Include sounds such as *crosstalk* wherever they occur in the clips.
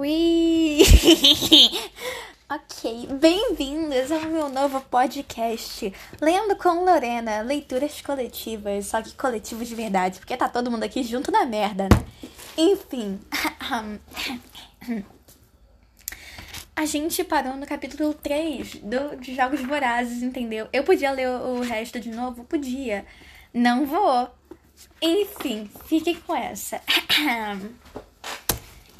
Ui! *laughs* ok, bem-vindos ao meu novo podcast. Lendo com Lorena, leituras coletivas, só que coletivo de verdade, porque tá todo mundo aqui junto na merda, né? Enfim. *coughs* A gente parou no capítulo 3 do, de Jogos Vorazes, entendeu? Eu podia ler o, o resto de novo? Podia. Não vou. Enfim, fiquem com essa. *coughs*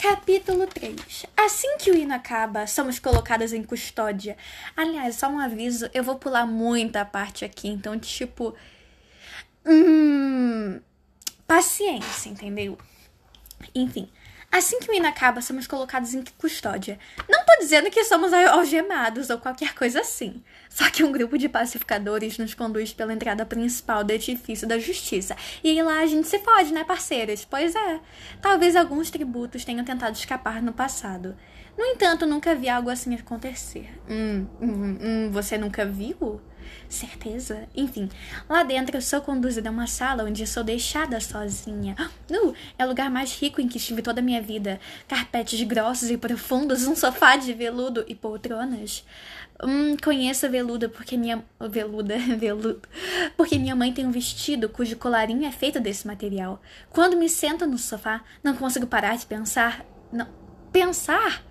Capítulo 3. Assim que o hino acaba, somos colocadas em custódia. Aliás, só um aviso, eu vou pular muita parte aqui, então, tipo. Hum. Paciência, entendeu? Enfim. Assim que o hino acaba, somos colocados em custódia. Não tô dizendo que somos algemados ou qualquer coisa assim. Só que um grupo de pacificadores nos conduz pela entrada principal do edifício da justiça. E aí lá a gente se pode, né, parceiras? Pois é. Talvez alguns tributos tenham tentado escapar no passado. No entanto, nunca vi algo assim acontecer. Hum, hum, hum, você nunca viu? Certeza? Enfim, lá dentro eu sou conduzida a uma sala onde sou deixada sozinha. Uh, é o lugar mais rico em que estive toda a minha vida. Carpetes grossos e profundos, um sofá de veludo e poltronas. Hum, conheço a veluda porque minha. Veluda, *laughs* veludo. Porque minha mãe tem um vestido cujo colarinho é feito desse material. Quando me sento no sofá, não consigo parar de pensar. Não. Pensar?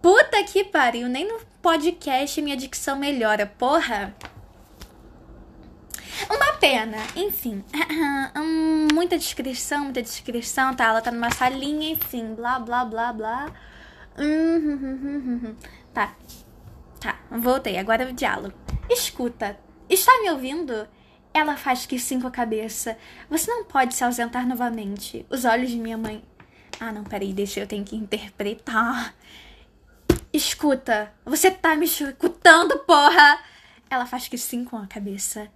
Puta que pariu, nem no podcast minha dicção melhora, porra! Uma pena, enfim. *laughs* Hum, muita descrição, muita descrição, tá? Ela tá numa salinha, enfim, blá, blá, blá, blá. Hum, *laughs* tá. Tá, voltei. Agora é o diálogo. Escuta, está me ouvindo? Ela faz que sim com a cabeça. Você não pode se ausentar novamente. Os olhos de minha mãe. Ah, não, peraí, deixa eu tenho que interpretar. Escuta, você tá me escutando, porra? Ela faz que sim com a cabeça.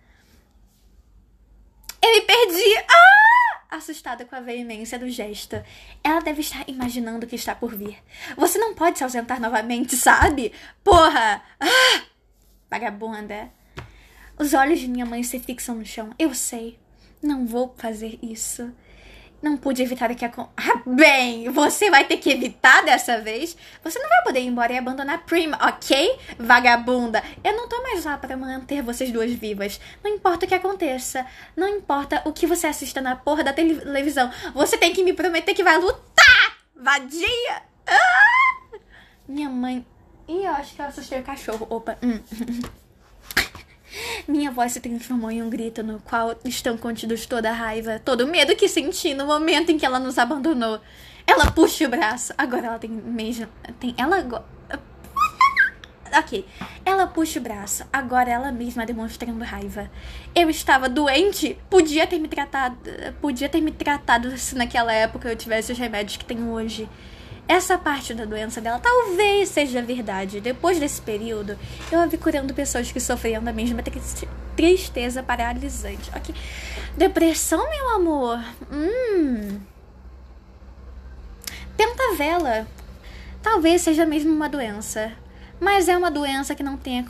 Eu me perdi! Ah! Assustada com a veemência do gesto. Ela deve estar imaginando o que está por vir. Você não pode se ausentar novamente, sabe? Porra! Ah! Vagabunda. Os olhos de minha mãe se fixam no chão. Eu sei. Não vou fazer isso. Não pude evitar que a. Ah, bem, você vai ter que evitar dessa vez. Você não vai poder ir embora e abandonar Prima, ok? Vagabunda. Eu não tô mais lá para manter vocês duas vivas. Não importa o que aconteça. Não importa o que você assista na porra da televisão. Você tem que me prometer que vai lutar! Vadia! Ah! Minha mãe. Ih, eu acho que eu assustei o cachorro. Opa. Hum. *laughs* Minha voz se transformou em um grito no qual estão contidos toda a raiva, todo o medo que senti no momento em que ela nos abandonou. Ela puxa o braço. Agora ela tem mesmo. Tem. Ela. Ok. Ela puxa o braço. Agora ela mesma demonstrando raiva. Eu estava doente. Podia ter me tratado. Podia ter me tratado se naquela época eu tivesse os remédios que tenho hoje. Essa parte da doença dela talvez seja verdade. Depois desse período, eu a vi curando pessoas que sofriam da mesma tristeza paralisante. Ok. Depressão, meu amor? Hum. Pentavela. Talvez seja mesmo uma doença. Mas é uma doença que não, tenha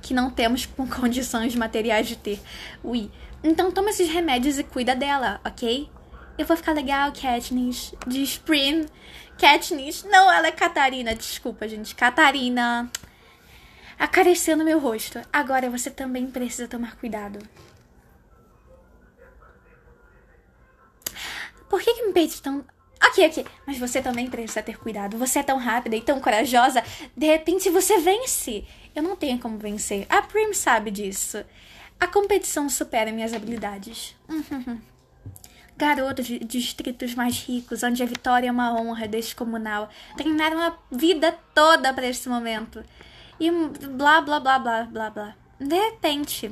que não temos *laughs* com condições materiais de ter. Ui. Então toma esses remédios e cuida dela, ok? Eu vou ficar legal, Katniss. De Spring. Katniss. Não, ela é Catarina. Desculpa, gente. Catarina. Acariciando meu rosto. Agora você também precisa tomar cuidado. Por que, que me perdi tão. Ok, ok. Mas você também precisa ter cuidado. Você é tão rápida e tão corajosa. De repente você vence. Eu não tenho como vencer. A Prim sabe disso. A competição supera minhas habilidades. Uhum garotos de distritos mais ricos, onde a vitória é uma honra descomunal, treinaram a vida toda para esse momento. E blá blá blá blá blá blá. De repente,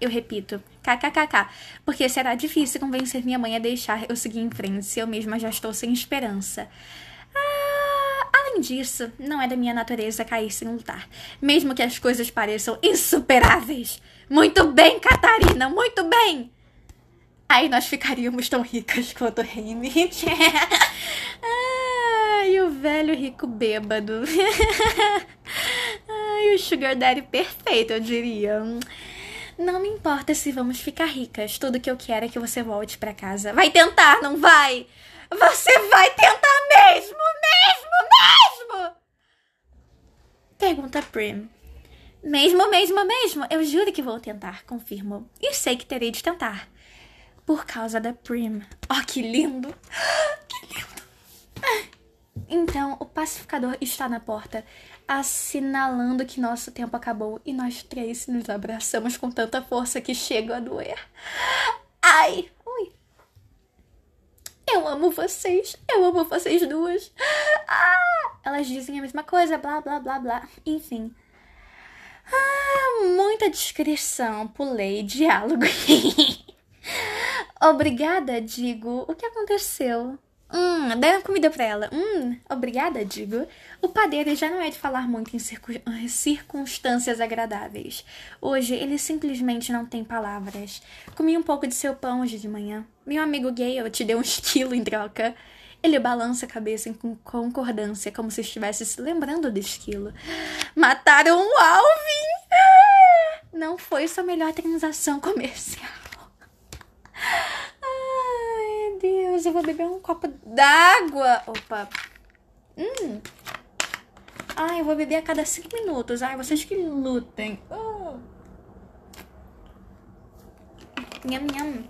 eu repito, kkkk, porque será difícil convencer minha mãe a deixar eu seguir em frente se eu mesma já estou sem esperança. Ah, além disso, não é da minha natureza cair sem lutar, mesmo que as coisas pareçam insuperáveis. Muito bem, Catarina, muito bem! Aí nós ficaríamos tão ricas quanto Nietzsche. *laughs* Ai, o velho rico bêbado. *laughs* Ai, o sugar daddy perfeito, eu diria. Não me importa se vamos ficar ricas. Tudo que eu quero é que você volte para casa. Vai tentar, não vai? Você vai tentar mesmo, mesmo, mesmo! Pergunta Prim. Mesmo, mesmo, mesmo. Eu juro que vou tentar, confirmo. E sei que terei de tentar. Por causa da Prim. Oh, que lindo! *gasps* Que lindo! Então, o pacificador está na porta, assinalando que nosso tempo acabou e nós três nos abraçamos com tanta força que chega a doer. Ai! Ui! Eu amo vocês! Eu amo vocês duas! Ah! Elas dizem a mesma coisa, blá blá blá blá. Enfim. Ah, muita descrição, pulei, diálogo. *laughs* Obrigada, digo. O que aconteceu? Hum, uma comida pra ela. Hum, obrigada, digo. O padeiro já não é de falar muito em circunstâncias agradáveis. Hoje ele simplesmente não tem palavras. Comi um pouco de seu pão hoje de manhã. Meu amigo Gale te deu um esquilo em troca. Ele balança a cabeça em concordância, como se estivesse se lembrando do esquilo. Mataram o Alvin! Não foi sua melhor transação comercial. Ai, Deus, eu vou beber um copo d'água. Opa. Hum. Ai, eu vou beber a cada cinco minutos. Ai, vocês que lutem. Oh. Nham, nham.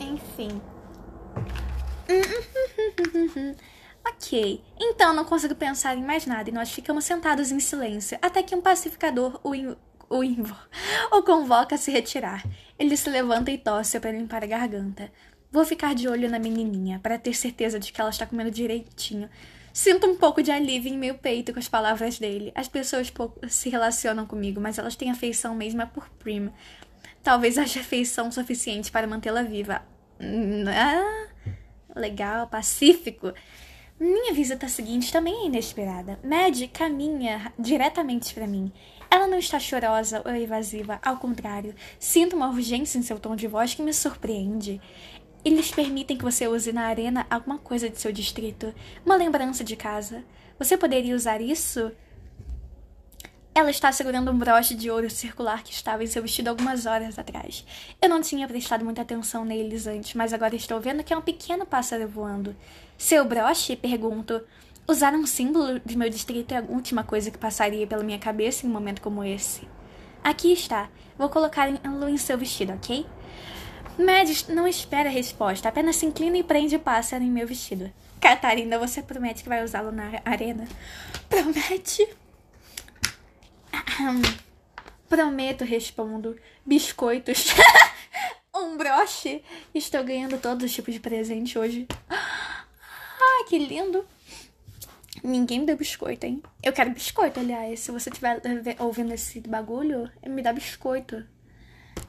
Enfim. *laughs* ok, então não consigo pensar em mais nada e nós ficamos sentados em silêncio até que um pacificador o, o, *laughs* o convoca a se retirar. Ele se levanta e tosse para limpar a garganta. Vou ficar de olho na menininha para ter certeza de que ela está comendo direitinho. Sinto um pouco de alívio em meu peito com as palavras dele. As pessoas pouco se relacionam comigo, mas elas têm afeição mesmo é por Prim. Talvez haja afeição suficiente para mantê-la viva. Ah, legal, pacífico. Minha visita seguinte também é inesperada. Mad caminha diretamente para mim. Ela não está chorosa ou evasiva, ao contrário, sinto uma urgência em seu tom de voz que me surpreende. Eles permitem que você use na arena alguma coisa de seu distrito, uma lembrança de casa. Você poderia usar isso? Ela está segurando um broche de ouro circular que estava em seu vestido algumas horas atrás. Eu não tinha prestado muita atenção neles antes, mas agora estou vendo que é um pequeno pássaro voando. Seu broche? Pergunto. Usar um símbolo de meu distrito é a última coisa que passaria pela minha cabeça em um momento como esse. Aqui está. Vou colocá-lo em seu vestido, ok? Mads não espera a resposta, apenas se inclina e prende o pássaro em meu vestido. Catarina, você promete que vai usá-lo na arena? Promete? Prometo, respondo. Biscoitos. *laughs* um broche. Estou ganhando todos os tipos de presente hoje. *gasps* Ah, que lindo. Ninguém me deu biscoito, hein? Eu quero biscoito, aliás. Se você estiver ouvindo esse bagulho, me dá biscoito.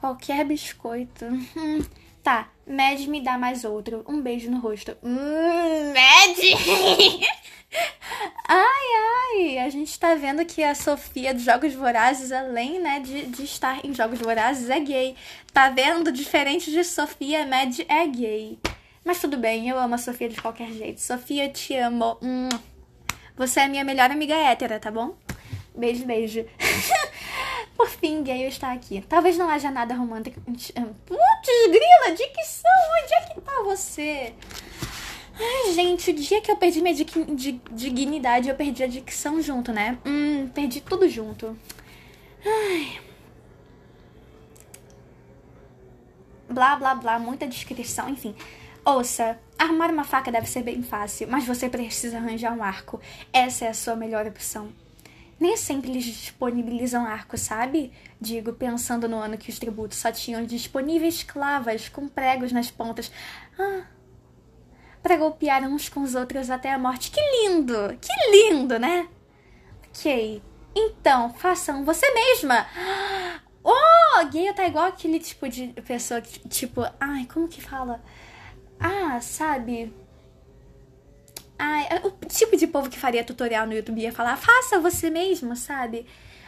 Qualquer biscoito. Hum. Tá, Mad me dá mais outro. Um beijo no rosto. Hum, *laughs* ai, ai! A gente tá vendo que a Sofia dos Jogos Vorazes, além, né, de, de estar em Jogos Vorazes, é gay. Tá vendo? Diferente de Sofia, Mad é gay. Mas tudo bem, eu amo a Sofia de qualquer jeito. Sofia, te amo. Hum. Você é minha melhor amiga hétera, tá bom? Beijo, beijo. *laughs* Por fim, Gale está aqui. Talvez não haja nada romântico. Putz, grila, dicção, onde é que tá você? Ai, gente, o dia que eu perdi minha dignidade, eu perdi a dicção junto, né? Hum, perdi tudo junto. Ai. Blá, blá, blá, muita descrição, enfim. Ouça, armar uma faca deve ser bem fácil, mas você precisa arranjar um arco. Essa é a sua melhor opção. Nem sempre eles disponibilizam arcos, sabe? Digo, pensando no ano que os tributos só tinham disponíveis clavas com pregos nas pontas. Ah, para golpear uns com os outros até a morte. Que lindo! Que lindo, né? Ok. Então, façam você mesma. *gasps* Oh, gay tá igual aquele tipo de pessoa que, tipo, ai, como que fala? Ah, sabe? É o tipo de povo que faria tutorial no YouTube ia falar, faça você mesmo, sabe?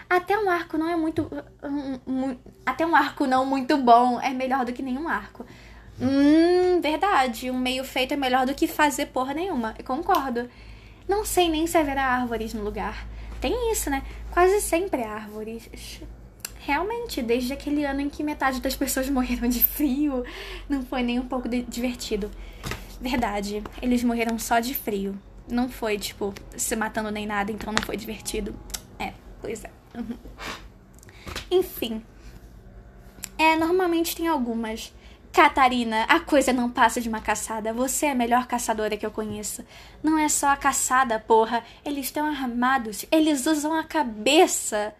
Até um arco não é muito. Um, um, até um arco não muito bom é melhor do que nenhum arco. Hum, verdade. Um meio feito é melhor do que fazer porra nenhuma. Eu concordo. Não sei nem se haverá árvores no lugar. Tem isso, né? Quase sempre árvores. Realmente, desde aquele ano em que metade das pessoas *laughs* morreram de frio, não foi nem um pouco divertido. Verdade, eles morreram só de frio. Não foi, tipo, se matando nem nada, então não foi divertido. É, pois é. Uhum. Enfim. É, normalmente tem algumas. Catarina, a coisa não passa de uma caçada. Você é a melhor caçadora que eu conheço. Não é só a caçada, porra. Eles estão armados. Eles usam a cabeça.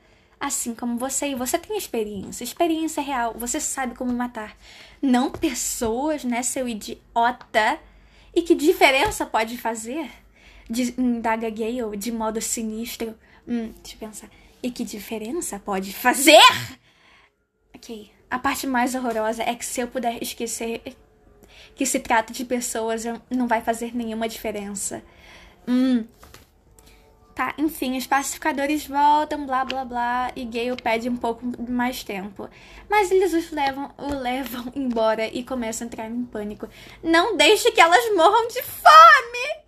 Assim como você. E você tem experiência. Experiência real. Você sabe como matar. Não pessoas, né, seu idiota? E que diferença pode fazer? Indaga Gale de modo sinistro. Hum, deixa eu pensar. E que diferença pode fazer? Ok. A parte mais horrorosa é que se eu puder esquecer que se trata de pessoas, não vai fazer nenhuma diferença. Hum. Tá, enfim, os pacificadores voltam, blá blá blá, e Gale pede um pouco mais tempo. Mas eles os levam, o levam *laughs* embora e começam a entrar em pânico. Não deixe que elas morram de fome!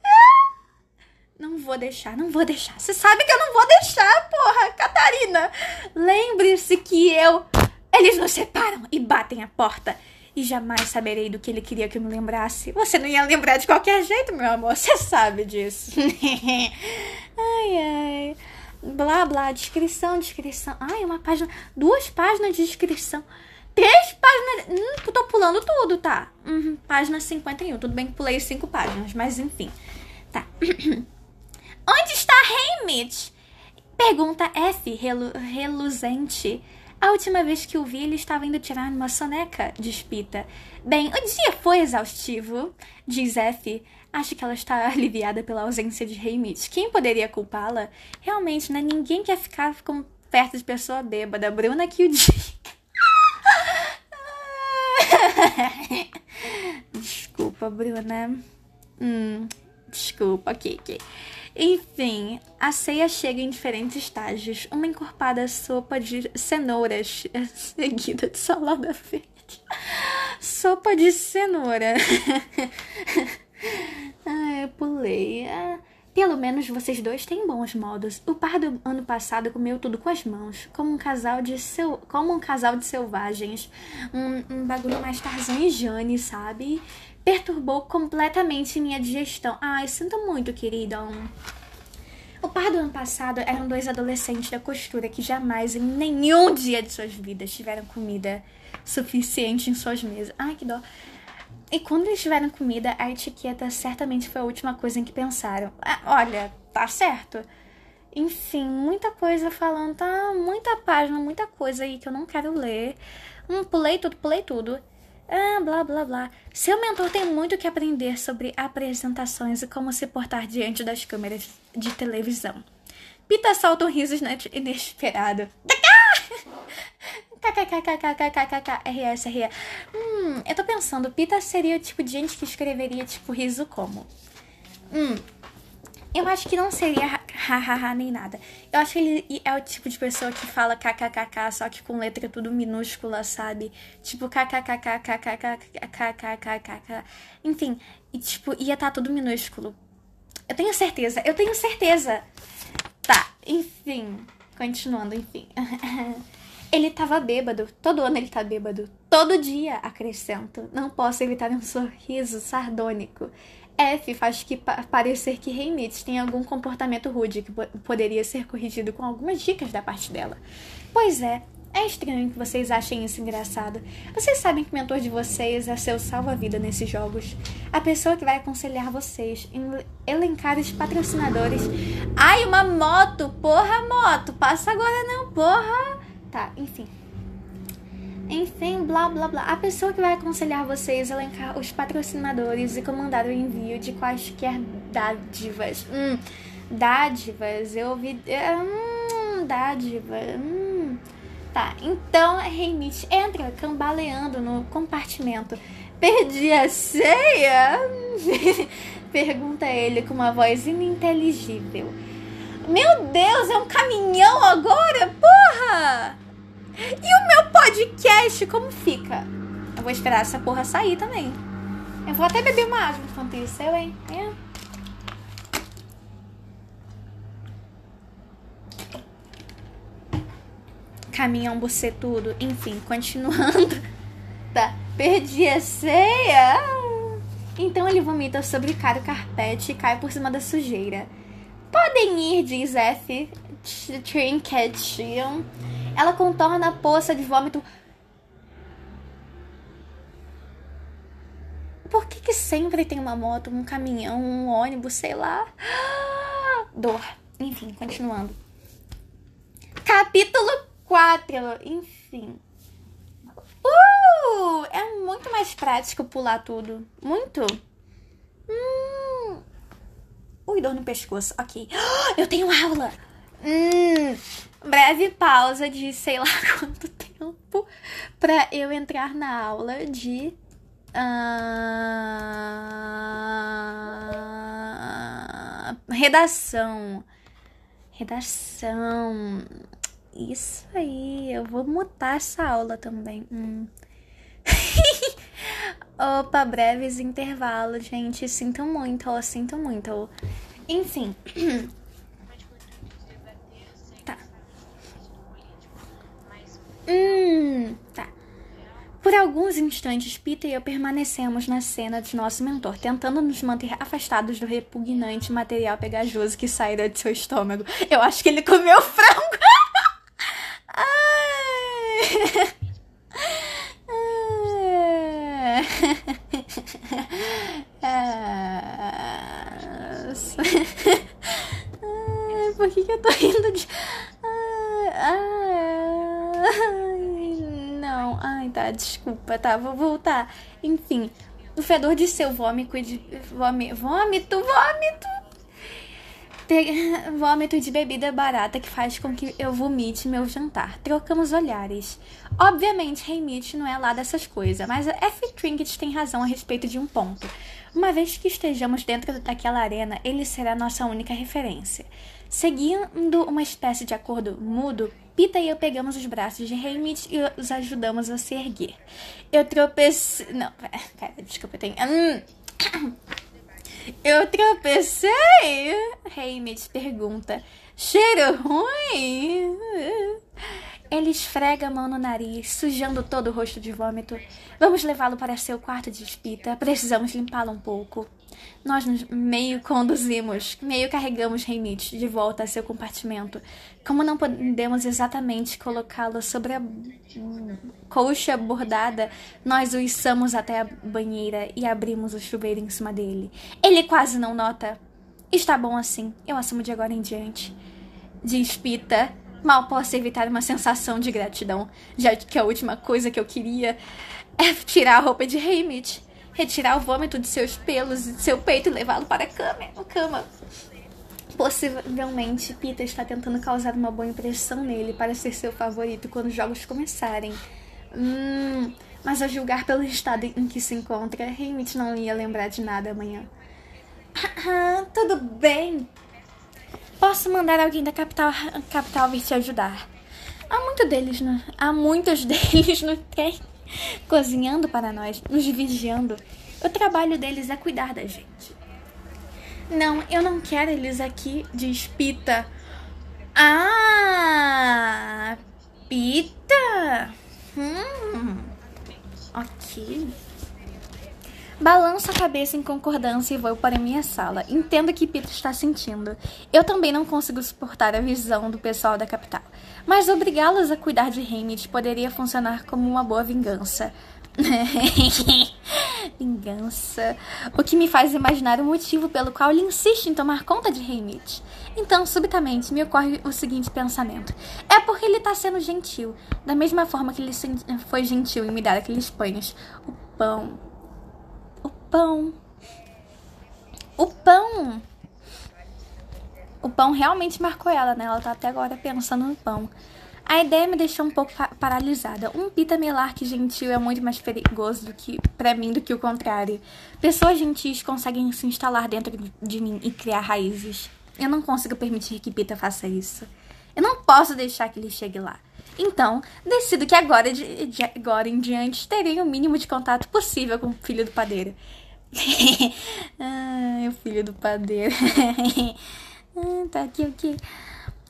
Não vou deixar, não vou deixar. Você sabe que eu não vou deixar, porra, Catarina! Lembre-se que eu. Eles nos separam e batem a porta. E jamais saberei do que ele queria que eu me lembrasse. Você não ia lembrar de qualquer jeito, meu amor. Você sabe disso. *laughs* ai, ai. Blá, blá. Descrição, descrição. Ai, uma página. Duas páginas de descrição. Três páginas. Hum, tô pulando tudo, tá? Uhum, página 51. Tudo bem que pulei cinco páginas, mas enfim. Tá. *coughs* Onde está Haymitch? Pergunta F, relu reluzente. A última vez que o vi, ele estava indo tirar uma soneca, diz Pita. Bem, o dia foi exaustivo, diz F. Acho que ela está *laughs* aliviada pela ausência de Haymitch. Quem poderia culpá-la? Realmente, né? Ninguém quer ficar com, perto de pessoa bêbada. Bruna que o diga. *laughs* Desculpa, Bruna. Hum, desculpa, ok, ok. Enfim, a ceia chega em diferentes estágios. Uma encorpada sopa de cenouras, *laughs* seguida de salada verde. Sopa de cenoura. *laughs* ah, eu pulei. Ah, pelo menos vocês dois têm bons modos. O par do ano passado comeu tudo com as mãos, como um casal de seu, como um casal de selvagens. Um, um bagulho mais Tarzan e Jane, sabe? Perturbou completamente minha digestão. Ai, sinto muito, querida. O par do ano passado eram dois adolescentes da costura que jamais, em nenhum dia de suas vidas, tiveram comida suficiente em suas mesas. Ai, que dó. E quando eles tiveram comida, a etiqueta certamente foi a última coisa em que pensaram. Ah, olha, tá certo. Enfim, muita coisa falando, tá? Muita página, muita coisa aí que eu não quero ler. Hum, pulei tudo, pulei tudo. Ah, blá blá blá. Seu mentor tem muito que aprender sobre apresentações e como se portar diante das câmeras de televisão. Pita solta um riso inesperado. KKKKKKKKK RS RE. Hum, eu tô pensando, Pita seria o tipo de gente que escreveria tipo riso como. Hum, eu acho que não seria hahaha nem nada. Eu acho que ele é o tipo de pessoa que fala kkkk, só que com letra tudo minúscula, sabe? Tipo kkkkkkkkkkkkkk. Enfim, tipo, ia estar tudo minúsculo. Eu tenho certeza, eu tenho certeza. Tá, enfim. Continuando, enfim. *laughs* ele tava bêbado. Todo ano ele tá bêbado. Todo dia, acrescento. Não posso evitar sorriso sardônico. F faz que pa parecer que Reinitz tem algum comportamento rude que poderia ser corrigido com algumas dicas da parte dela. Pois é, é estranho que vocês achem isso engraçado. Vocês sabem que o mentor de vocês é seu salva-vida nesses jogos. A pessoa que vai aconselhar vocês, elencar os patrocinadores. Ai, uma moto! Porra, moto! Passa agora não, porra! Tá, enfim. Enfim, blá blá blá. A pessoa que vai aconselhar vocês a elencar os patrocinadores e comandar o envio de quaisquer dádivas. Hum, dádivas, eu ouvi. Hum, dádiva. Hum. Tá, então Remit entra cambaleando no compartimento. Perdi a ceia? *laughs* Pergunta ele com uma voz ininteligível. Meu Deus, é um caminhão agora? Porra! E o meu podcast, como fica? Eu vou esperar essa porra sair também. Eu vou até beber uma água enquanto isso, eu, hein? É. Caminhão tudo. Enfim, continuando. *laughs* Tá. Perdi a ceia. Então ele vomita sobre o caro carpete e cai por cima da sujeira. Podem ir, diz F. Trinketion. Ela contorna a poça de vômito. Por que, que sempre tem uma moto, um caminhão, um ônibus, sei lá? *gasps* Dor. Enfim, continuando. Capítulo 4. Enfim. Uh! É muito mais prático pular tudo. Muito. Hum. Ui, dor no pescoço. Ok. *gasps* Eu tenho aula. Hum. Breve pausa de sei lá *laughs* quanto tempo pra eu entrar na aula de. Uh, redação. Redação. Isso aí, eu vou mutar essa aula também. Hum. *laughs* Opa, breves intervalos, gente. Sinto muito, eu sinto muito. Enfim. *clears throat* tá. Hum, tá. Por alguns instantes, Peter e eu permanecemos na cena de nosso mentor, tentando nos manter afastados do repugnante material pegajoso que saíra de seu estômago. Eu acho que ele comeu frango. Por que, que eu tô rindo de. Não, ai tá, desculpa, tá, vou voltar. Enfim, o fedor de seu vômito de. Vômito, vômito, vômito! *laughs* vômito de bebida barata que faz com que eu vomite meu jantar. Trocamos olhares. Obviamente, Heimit não é lá dessas coisas, mas a F. Trinket tem razão a respeito de um ponto. Uma vez que estejamos dentro daquela arena, ele será nossa única referência. Seguindo uma espécie de acordo mudo, Pita e eu pegamos os braços de Heimit e os ajudamos a se erguer. Eu tropecei. Não, pera, desculpa, eu tenho. Hum. Eu tropecei? Heimit pergunta. Cheiro ruim? Ele esfrega a mão no nariz, sujando todo o rosto de vômito. Vamos levá-lo para seu quarto de espita. Precisamos limpá-lo um pouco. Nós nos meio conduzimos, meio carregamos Remit de volta a seu compartimento. Como não podemos exatamente colocá-lo sobre a colcha bordada, nós o içamos até a banheira e abrimos o chuveiro em cima dele. Ele quase não nota. Está bom assim, eu assumo de agora em diante. Diz Pita. Mal posso evitar uma sensação de gratidão, já que a última coisa que eu queria é tirar a roupa de Heimit retirar o vômito de seus pelos e de seu peito e levá-lo para a cama. Cama. Possivelmente, Peter está tentando causar uma boa impressão nele para ser seu favorito quando os jogos começarem. Hum, mas a julgar pelo estado em que se encontra, Heimit não ia lembrar de nada amanhã. Tudo bem. Posso mandar alguém da capital, capital vir te ajudar. Há, muito deles no, há muitos *laughs* deles no trem cozinhando para nós, nos vigiando. O trabalho deles é cuidar da gente. Não, eu não quero eles aqui, diz Pita. Ah, Pita. Hum, ok. Balanço a cabeça em concordância e vou para minha sala. Entendo o que Peter está sentindo. Eu também não consigo suportar a visão do pessoal da capital. Mas obrigá-los a cuidar de Hamid poderia funcionar como uma boa vingança. *laughs* vingança. O que me faz imaginar o motivo pelo qual ele insiste em tomar conta de Hamid. Então, subitamente, me ocorre o seguinte pensamento: é porque ele está sendo gentil, da mesma forma que ele foi gentil em me dar aqueles pães. O pão, pão. O pão. O pão realmente marcou ela, né? Ela tá até agora pensando no pão. A ideia me deixou um pouco paralisada. Um pita melarque gentil é muito mais perigoso do que para mim do que o contrário. Pessoas gentis conseguem se instalar dentro de mim e criar raízes. Eu não consigo permitir que Pita faça isso. Eu não posso deixar que ele chegue lá. Então, decido que agora, de, de agora em diante, terei o mínimo de contato possível com o filho do padeiro. *laughs* Ai, o filho do padeiro. *laughs* ah, tá aqui, aqui.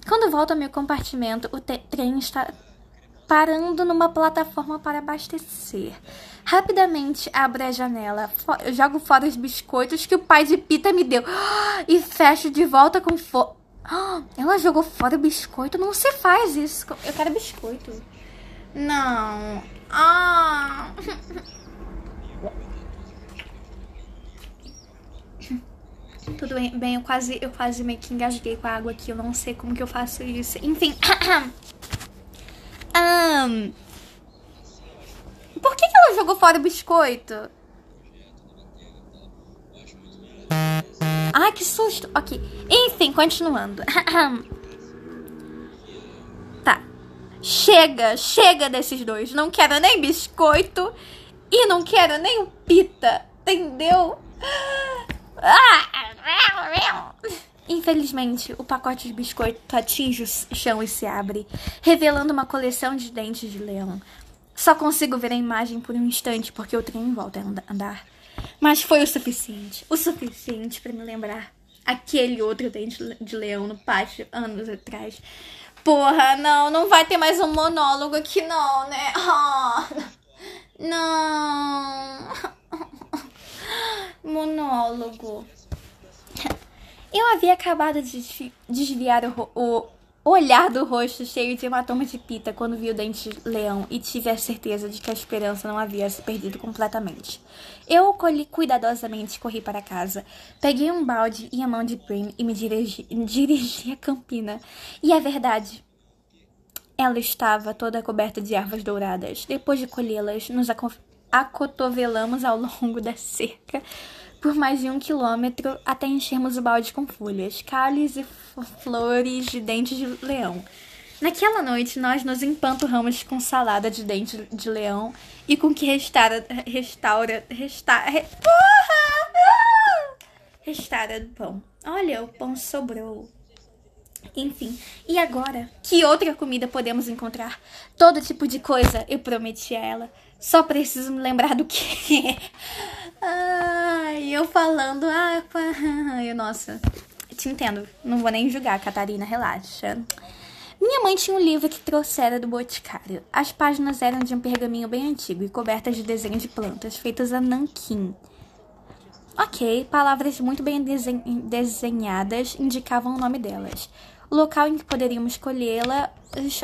Quando volto ao meu compartimento, o trem está parando numa plataforma para abastecer. Rapidamente abro a janela, jogo fora os biscoitos que o pai de Pita me deu *gasps* e fecho de volta com fogo. Ela jogou fora o biscoito? Não se faz isso. Eu quero biscoito. Não. Ah. Tudo bem, bem, eu quase, eu quase meio que engasguei com a água aqui. Eu não sei como que eu faço isso. Enfim. *coughs* um, por que, que ela jogou fora o biscoito? Ai, que susto. Ok. Enfim, continuando. *laughs* tá. Chega, chega desses dois. Não quero nem biscoito e não quero nem pita. Entendeu? *laughs* Infelizmente, o pacote de biscoito atinge o chão e se abre, revelando uma coleção de dentes de leão. Só consigo ver a imagem por um instante porque o trem volta a andar. Mas foi o suficiente, o suficiente para me lembrar aquele outro dente de leão no pátio anos atrás. Porra, não, não vai ter mais um monólogo aqui não, né? Oh, *laughs* não. Monólogo. Eu havia acabado de desviar o, o olhar do rosto cheio de hematoma de pita quando vi o dente de leão e tive a certeza de que a esperança não havia se perdido completamente. Eu o colhi cuidadosamente e corri para casa. Peguei um balde e a mão de Prim e me dirigi, dirigi à campina. E a verdade, ela estava toda coberta de ervas douradas. Depois de colhê-las, nos acotovelamos ao longo da cerca por mais de um quilômetro até enchermos o balde com folhas, cálices e flores de dentes de leão. Naquela noite, nós nos empanturramos com salada de dente de leão e com que restaura. Restaura. Restaura. Re, porra! Restaura do pão. Olha, o pão sobrou. Enfim, e agora? Que outra comida podemos encontrar? Todo tipo de coisa, eu prometi a ela. Só preciso me lembrar do que. *laughs* Ai, eu falando. Ah, nossa. Te entendo. Não vou nem julgar, Catarina, relaxa. Minha mãe tinha um livro que trouxera do Boticário. As páginas eram de um pergaminho bem antigo e cobertas de desenhos de plantas feitas a nanquim. Ok, palavras muito bem desenhadas indicavam o nome delas o local em que poderíamos escolhê-la,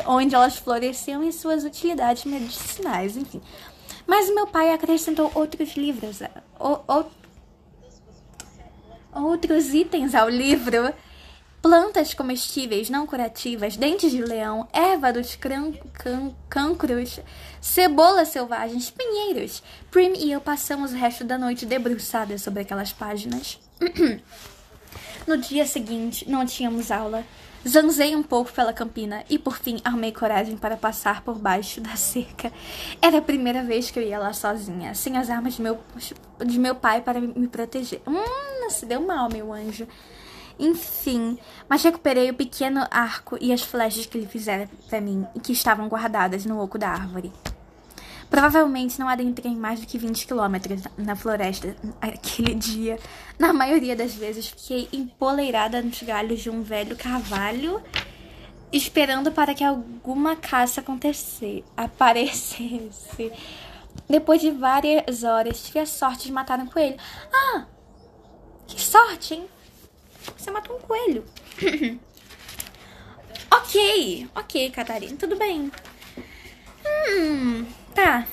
onde elas floresciam e suas utilidades medicinais, enfim. Mas meu pai acrescentou outros livros, outros itens ao livro. Plantas comestíveis não curativas, dentes de leão, erva dos cancros, cebolas selvagens, pinheiros. Prim e eu passamos o resto da noite debruçadas sobre aquelas páginas. *clears throat* no dia seguinte, não tínhamos aula. Zanzei um pouco pela campina e por fim armei coragem para passar por baixo da cerca. Era a primeira vez que eu ia lá sozinha, sem as armas de meu, de meu pai para me proteger. Hum, se deu mal, meu anjo. Enfim, mas recuperei o pequeno arco e as flechas que ele fizera para mim e que estavam guardadas no oco da árvore. Provavelmente não adentrei mais do que 20 quilômetros na floresta aquele dia. Na maioria das vezes fiquei empoleirada nos galhos de um velho carvalho, esperando para que alguma caça acontecesse, aparecesse. Depois de várias horas, tive a sorte de matar um coelho. Ah! Que sorte, hein? Você matou um coelho. *laughs* ok, ok, Catarina, tudo bem. Hum, tá.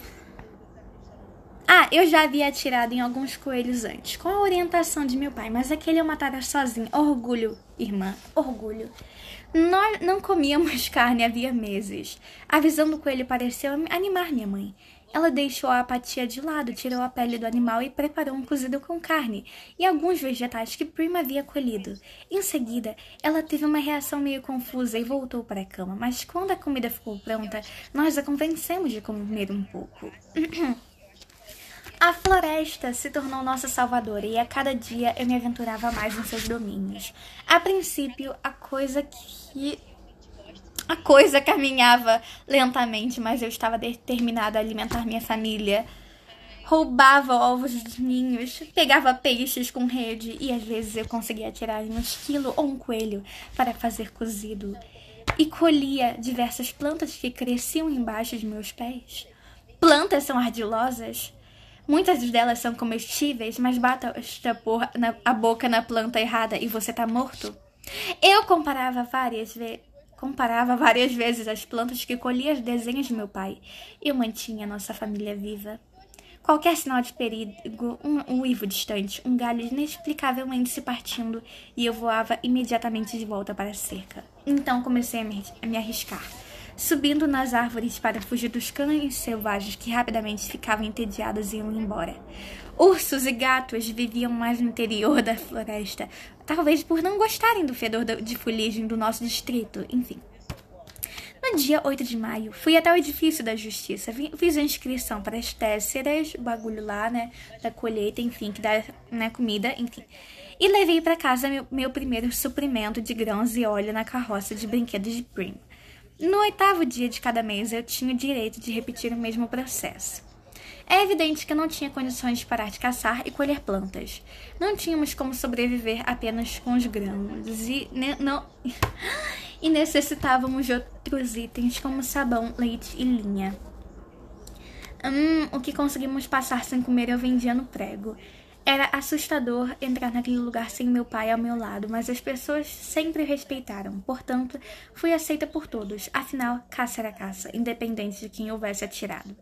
Ah, eu já havia atirado em alguns coelhos antes, com a orientação de meu pai, mas aquele eu matara sozinho. Orgulho, irmã, orgulho. Nós não comíamos *laughs* carne havia meses. A visão do coelho pareceu animar minha mãe. Ela deixou a apatia de lado, tirou a pele do animal e preparou um cozido com carne e alguns vegetais que Prima havia colhido. Em seguida, ela teve uma reação meio confusa e voltou para a cama, mas quando a comida ficou pronta, nós a convencemos de comer um pouco. *clears throat* A floresta se tornou nossa salvadora e a cada dia eu me aventurava mais em seus domínios. A princípio, a coisa que a coisa caminhava lentamente, mas eu estava determinada a alimentar minha família. Roubava ovos dos ninhos, pegava peixes com rede e às vezes eu conseguia tirar um esquilo ou um coelho para fazer cozido. e colhia diversas plantas que cresciam embaixo de meus pés. Plantas são ardilosas. Muitas delas são comestíveis, mas bata a boca na planta errada e você tá morto. Eu comparava várias vezes comparava várias vezes as plantas que colhia os desenhos de meu pai. Eu mantinha nossa família viva. Qualquer sinal de perigo, um uivo distante, um galho inexplicavelmente se partindo, e eu voava imediatamente de volta para a cerca. Então comecei a me, a me arriscar, subindo nas árvores para fugir dos cães selvagens que rapidamente ficavam entediados e iam embora. Ursos e gatos viviam mais no interior da floresta, talvez por não gostarem do fedor de fuligem do nosso distrito, enfim. No dia 8 de maio, fui até o edifício da justiça, fiz a inscrição para as tésseras, bagulho lá, né, da colheita, enfim, que dá, né, comida, enfim. E levei para casa meu, meu primeiro suprimento de grãos e óleo na carroça de brinquedos de Prim. No oitavo dia de cada mês, eu tinha o direito de repetir o mesmo processo. É evidente que não tinha condições de parar de caçar e colher plantas. Não tínhamos como sobreviver apenas com os grãos e, ne não... *laughs* e necessitávamos de outros itens como sabão, leite e linha. Hum, o que conseguimos passar sem comer eu vendia no prego. Era assustador entrar naquele lugar sem meu pai ao meu lado, mas as pessoas sempre respeitaram. Portanto, fui aceita por todos. Afinal, caça era caça, independente de quem houvesse atirado.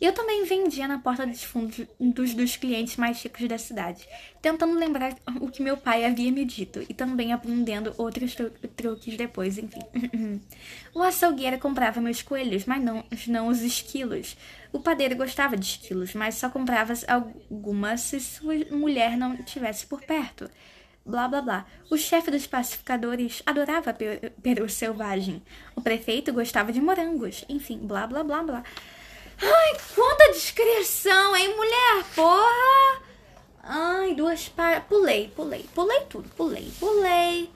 Eu também vendia na porta dos fundos dos, dos clientes mais ricos da cidade, tentando lembrar o que meu pai havia me dito e também aprendendo outros tru truques depois, enfim. *laughs* o açougueiro comprava meus coelhos, mas não, não os esquilos. O padeiro gostava de esquilos, mas só comprava algumas se sua mulher não estivesse por perto. Blá blá blá. O chefe dos pacificadores adorava peru selvagem. O prefeito gostava de morangos. Enfim, blá blá blá blá. Ai, quanta descrição, hein, mulher? Porra! Ai, duas par... Pulei, pulei, pulei tudo, pulei, pulei.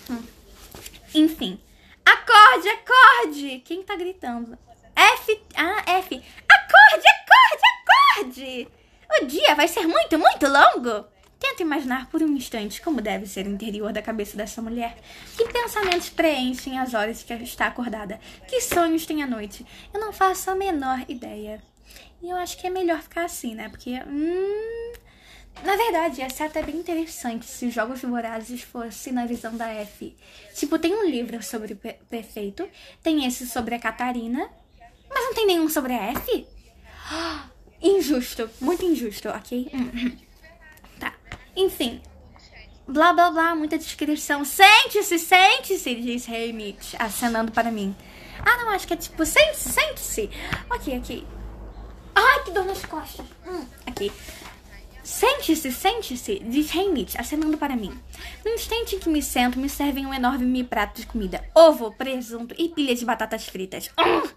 *laughs* Enfim. Acorde, acorde! Quem tá gritando? F. Ah, F. Acorde, acorde, acorde! O dia vai ser muito, muito longo. Tenta imaginar por um instante como deve ser o interior da cabeça dessa mulher. Que pensamentos preenchem as horas que está acordada? Que sonhos tem à noite? Eu não faço a menor ideia. E eu acho que é melhor ficar assim, né? Porque. Hum, na verdade, essa é até bem interessante se os Jogos Vorazes fossem na visão da F. Tipo, tem um livro sobre o prefeito, tem esse sobre a Catarina, mas não tem nenhum sobre a F? *gasps* Injusto, muito injusto, ok? tá. Enfim. Blá blá blá, muita descrição. Sente-se, sente-se, diz Mitch, acenando para mim. Ah, não, acho que é tipo, sente-se, sente-se. Ok, ok. Ai, que dor nas costas. Hum, aqui. Sente-se, sente-se, diz Mitch, acenando para mim. No instante em que me sento, me servem um enorme prato de comida. Ovo, presunto e pilha de batatas fritas. Hum,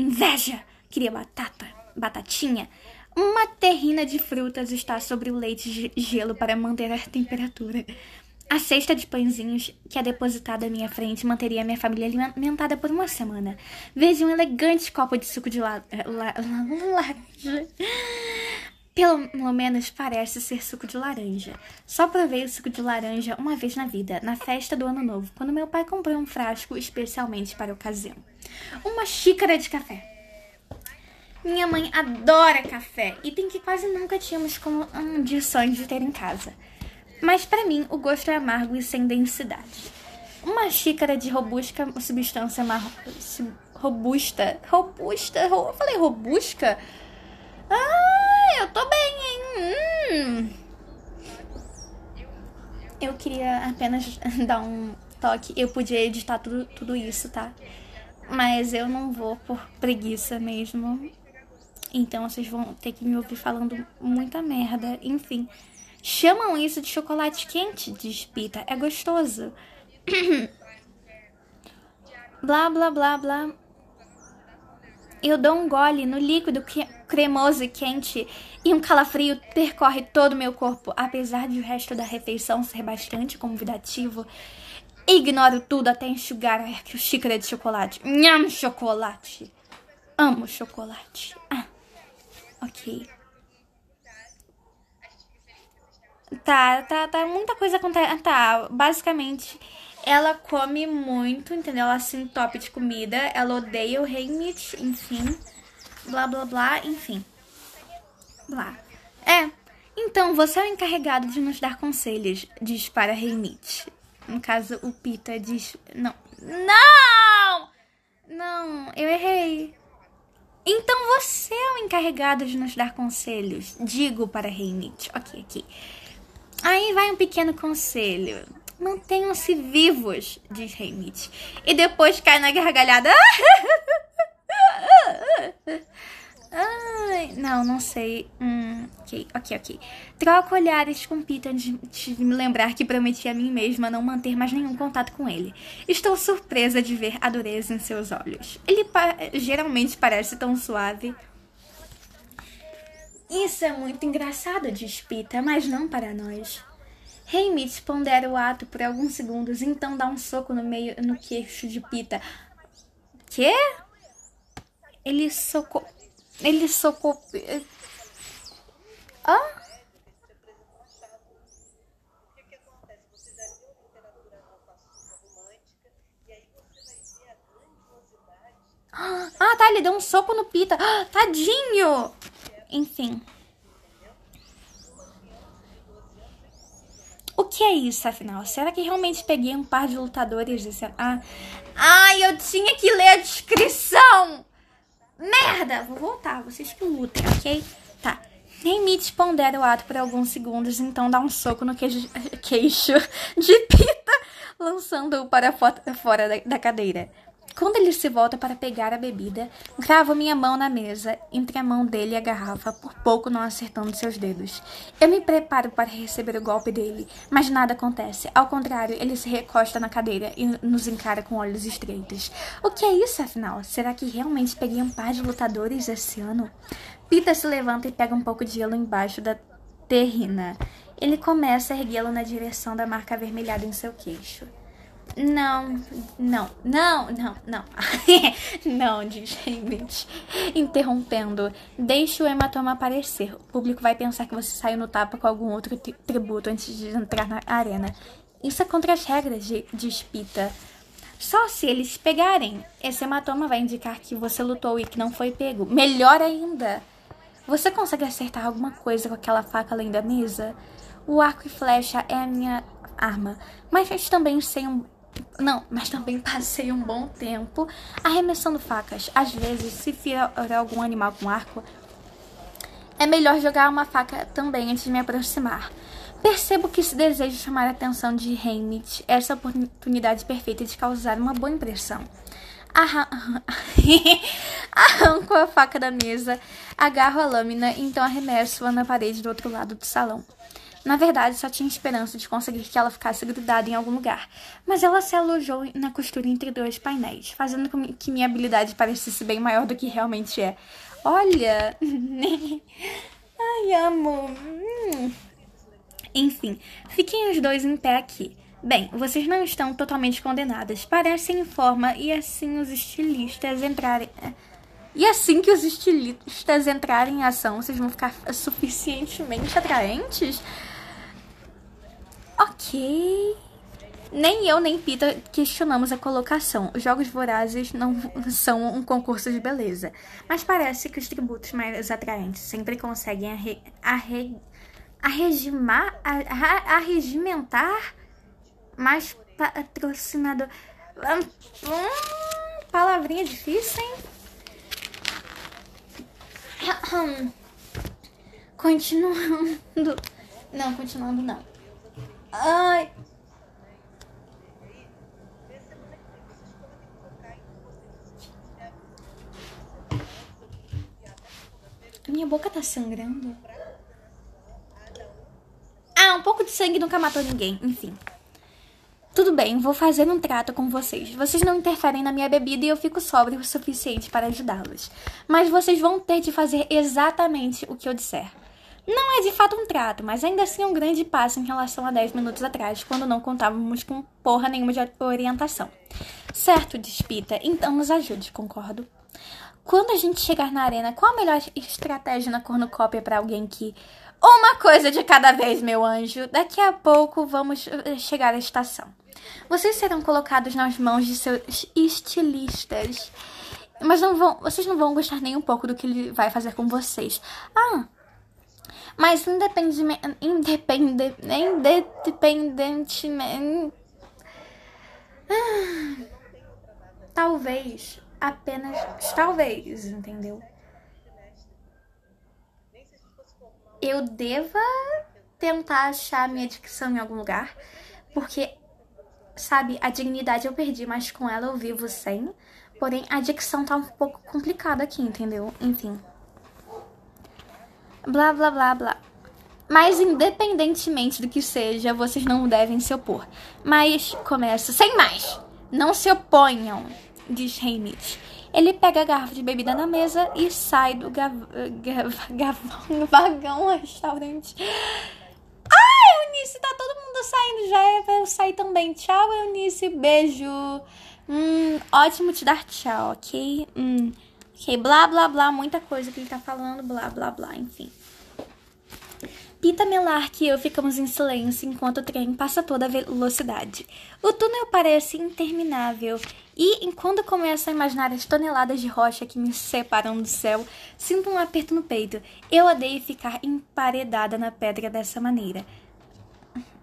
inveja! Queria batata, batatinha. Uma terrina de frutas está sobre o leite de gelo para manter a temperatura. A cesta de pãezinhos que é depositada à minha frente manteria minha família alimentada por uma semana. Veja um elegante copo de suco de la la laranja. Pelo menos parece ser suco de laranja. Só provei o suco de laranja uma vez na vida, na festa do Ano Novo, quando meu pai comprou um frasco especialmente para a ocasião. Uma xícara de café. Minha mãe adora café e tem que quase nunca tínhamos condições de ter em casa. Mas para mim o gosto é amargo e sem densidade. Uma xícara de robusta substância marrom, robusta, robusta, eu falei robusca? Ah, eu tô bem, hein? Hum. Eu queria apenas *laughs* dar um toque. Eu podia editar tudo, tudo isso, tá? Mas eu não vou por preguiça mesmo. Então vocês vão ter que me ouvir falando muita merda. Enfim. Chamam isso de chocolate quente, diz Pita. É gostoso. *coughs* blá, blá, blá, blá. Eu dou um gole no líquido cremoso e quente e um calafrio percorre todo o meu corpo. Apesar de o resto da refeição ser bastante convidativo, ignoro tudo até enxugar a xícara de chocolate. Nham, chocolate. Amo chocolate. Ah. Ok. Tá, tá, tá. Muita coisa acontece. Tá, basicamente Ela come muito, entendeu? Ela se entope de comida. Ela odeia o Mitch, enfim. Blá, blá, blá, enfim. Blá. É. Então, você é o encarregado de nos dar conselhos, diz para Mitch. No caso, o Pita diz... Não. Não! Não, eu errei. Então você é o encarregado de nos dar conselhos. Digo para rei Mitch. Ok, ok. Aí vai um pequeno conselho. Mantenham-se vivos, diz Mitch. E depois cai na gargalhada. *laughs* Ai, não, não sei. Hum, ok, ok, ok. Troco olhares com Peter de, de me lembrar que prometi a mim mesma não manter mais nenhum contato com ele. Estou surpresa de ver a dureza em seus olhos. Ele pa geralmente parece tão suave. Isso é muito engraçado, diz Pita, mas não para nós. Heimit pondera o ato por alguns segundos, então dá um soco no meio no queixo de Pita. Quê? Ele socou. Ele socou. Hã? Ah, tá, ele deu um soco no Pita. Ah, tadinho! Enfim. O que é isso, afinal? Será que realmente peguei um par de lutadores desse... Ah, eu tinha que ler a descrição! Merda! Vou voltar, vocês que lutem, ok? Tá. Nemite pondera o ato por alguns segundos, então dá um soco no queijo, *laughs* queixo de Pita, lançando-o para fora da cadeira. Quando ele se volta para pegar a bebida, cravo minha mão na mesa, entre a mão dele e a garrafa, por pouco não acertando seus dedos. Eu me preparo para receber o golpe dele, mas nada acontece. Ao contrário, ele se recosta na cadeira e nos encara com olhos estreitos. O que é isso, afinal? Será que realmente peguei um par de lutadores esse ano? Pita se levanta e pega um pouco de gelo embaixo da terrina. Ele começa a erguê-lo na direção da marca avermelhada em seu queixo. Não, não, não, não, não. *laughs* não, diz Hamish, interrompendo. Deixe o hematoma aparecer. O público vai pensar que você saiu no tapa com algum outro tributo antes de entrar na arena. Isso é contra as regras, diz Pita. Só se eles pegarem. Esse hematoma vai indicar que você lutou e que não foi pego. Melhor ainda. Você consegue acertar alguma coisa com aquela faca além da mesa? O arco e flecha é a minha arma, mas também sei um não, mas também passei um bom tempo arremessando facas. Às vezes, se fira algum animal com arco, é melhor jogar uma faca também antes de me aproximar. Percebo que se desejo chamar a atenção de Heimit, essa oportunidade perfeita de causar uma boa impressão. *laughs* Arranco a faca da mesa, agarro a lâmina e então arremesso-a na parede do outro lado do salão. Na verdade, só tinha esperança de conseguir que ela ficasse grudada em algum lugar, mas ela se alojou na costura entre dois painéis, fazendo com que minha habilidade parecesse bem maior do que realmente é. Olha! *laughs* Ai, amo! Hum. Enfim, fiquem os dois em pé aqui. Bem, vocês não estão totalmente condenadas. Parecem em forma e assim os estilistas entrarem. E assim que os estilistas entrarem em ação, vocês vão ficar suficientemente atraentes Ok. Nem eu nem Pita questionamos a colocação. Os jogos vorazes não são um concurso de beleza. Mas parece que os tributos mais atraentes sempre conseguem arre, arre, arregimar, arregimentar mais patrocinador. Hum, palavrinha difícil, hein? Continuando. Não, continuando não. Ai. Minha boca tá sangrando. Ah, um pouco de sangue nunca matou ninguém. Enfim. Tudo bem, vou fazer um trato com vocês. Vocês não interferem na minha bebida e eu fico sóbrio o suficiente para ajudá-los. Mas vocês vão ter de fazer exatamente o que eu disser. Não é de fato um trato, mas ainda assim é um grande passo em relação a 10 minutos atrás, quando não contávamos com porra nenhuma de orientação. Certo, despita, então nos ajude, concordo. Quando a gente chegar na arena, qual a melhor estratégia na cornucópia para alguém que Uma coisa de cada vez, meu anjo. Daqui a pouco vamos eh, chegar à estação. Vocês serão colocados nas mãos de seus estilistas. Mas não vão, vocês não vão gostar nem um pouco do que ele vai fazer com vocês. Ah, mas independentemente, independe, independentemente, ah, talvez, apenas talvez, entendeu? Eu deva tentar achar minha dicção em algum lugar, porque sabe, a dignidade eu perdi, mas com ela eu vivo sem. Porém, a dicção tá um pouco complicada aqui, entendeu? Enfim. Blá, blá, blá, blá. Mas, independentemente do que seja, vocês não devem se opor. Mas, começa sem mais. Não se oponham, diz Hamish. Ele pega a garrafa de bebida na mesa e sai do gav gav *laughs* gavão, vagão restaurante. Ah, Eunice, tá todo mundo saindo. Já é eu sair também. Tchau, Eunice. Beijo. Hum, ótimo te dar tchau, ok? Hum, ok, blá, blá, blá. Muita coisa que ele tá falando. Blá, blá, blá. Enfim. Pita Melark e eu ficamos em silêncio enquanto o trem passa toda a velocidade. O túnel parece interminável e, enquanto começo a imaginar as toneladas de rocha que me separam do céu, sinto um aperto no peito. Eu odeio ficar emparedada na pedra dessa maneira.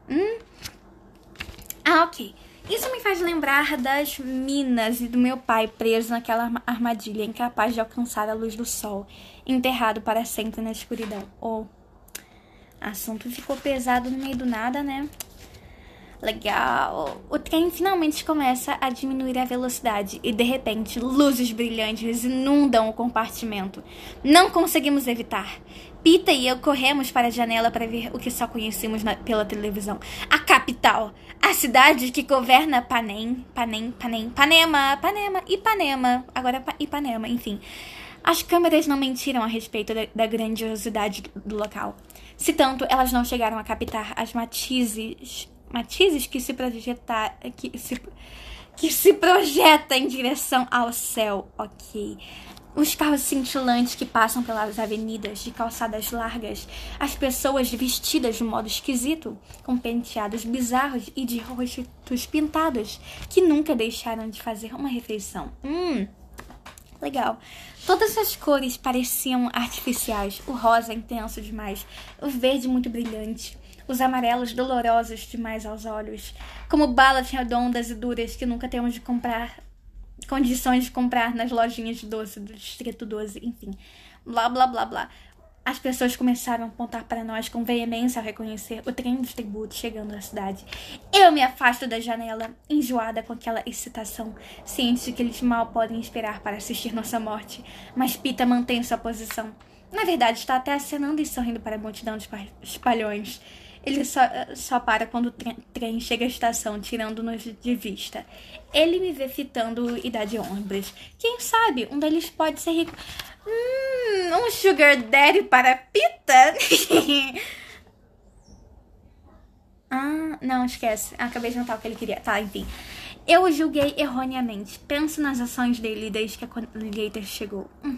Hum? Ah, ok. Isso me faz lembrar das minas e do meu pai preso naquela armadilha, incapaz de alcançar a luz do sol, enterrado para sempre na escuridão. Oh. Assunto ficou pesado no meio do nada, né? Legal. O trem finalmente começa a diminuir a velocidade e de repente luzes brilhantes inundam o compartimento. Não conseguimos evitar. Pita e eu corremos para a janela para ver o que só conhecemos na, pela televisão. A capital, a cidade que governa Panem, Panem, Panem, Panema, Panema, Ipanema, agora Ipanema, enfim. As câmeras não mentiram a respeito da, da grandiosidade do, local. Se tanto, elas não chegaram a captar as matizes, matizes que se projetar, que se, que se projeta em direção ao céu, ok. Os carros cintilantes que passam pelas avenidas de calçadas largas, as pessoas vestidas de modo esquisito, com penteados bizarros e de rostos pintados, que nunca deixaram de fazer uma refeição. Hum, legal. Todas as cores pareciam artificiais. O rosa intenso demais, o verde muito brilhante, os amarelos dolorosos demais aos olhos, como balas redondas e duras que nunca temos de comprar condições de comprar nas lojinhas de doce do Distrito 12, enfim. Blá blá blá blá. As pessoas começaram a apontar para nós com veemência ao reconhecer o trem dos tributos chegando à cidade. Eu me afasto da janela, enjoada com aquela excitação, ciente de que eles mal podem esperar para assistir nossa morte. Mas Pita mantém sua posição. Na verdade, está até acenando e sorrindo para a multidão de espalhões. Ele só, só para quando o trem, trem chega à estação, tirando-nos de vista. Ele me vê fitando e dá de ombros. Quem sabe um deles pode ser rico. Hum, um sugar daddy para Pita? *laughs* ah, não, esquece. Acabei de notar o que ele queria. Tá, enfim. Eu julguei erroneamente. Penso nas ações dele desde que a colheita chegou. Hum.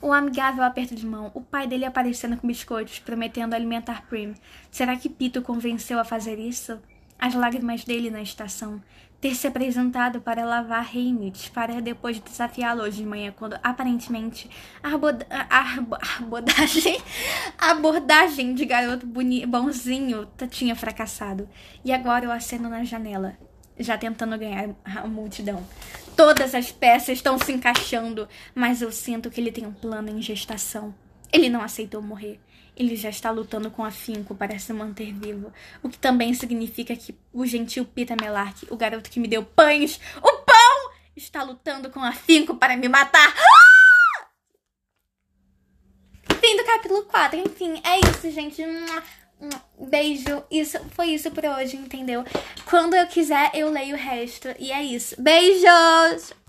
O amigável aperto de mão, o pai dele aparecendo com biscoitos, prometendo alimentar Prim. Será que Pito convenceu a fazer isso? As lágrimas dele na estação ter se apresentado para lavar Hamish, para depois desafiá-lo hoje de manhã, quando aparentemente a, abordagem, *laughs* abordagem de garoto bonzinho tinha fracassado. E agora eu aceno na janela, já tentando ganhar a multidão. Todas as peças estão se encaixando, mas eu sinto que ele tem um plano em gestação. Ele não aceitou morrer. Ele já está lutando com afinco para se manter vivo. O que também significa que o gentil Peter Melark, o garoto que me deu pães, o pão, está lutando com afinco para me matar. Ah! Fim do capítulo 4. Enfim, é isso, gente. Beijo. Isso foi isso por hoje, entendeu? Quando eu quiser, eu leio o resto. E é isso. Beijos!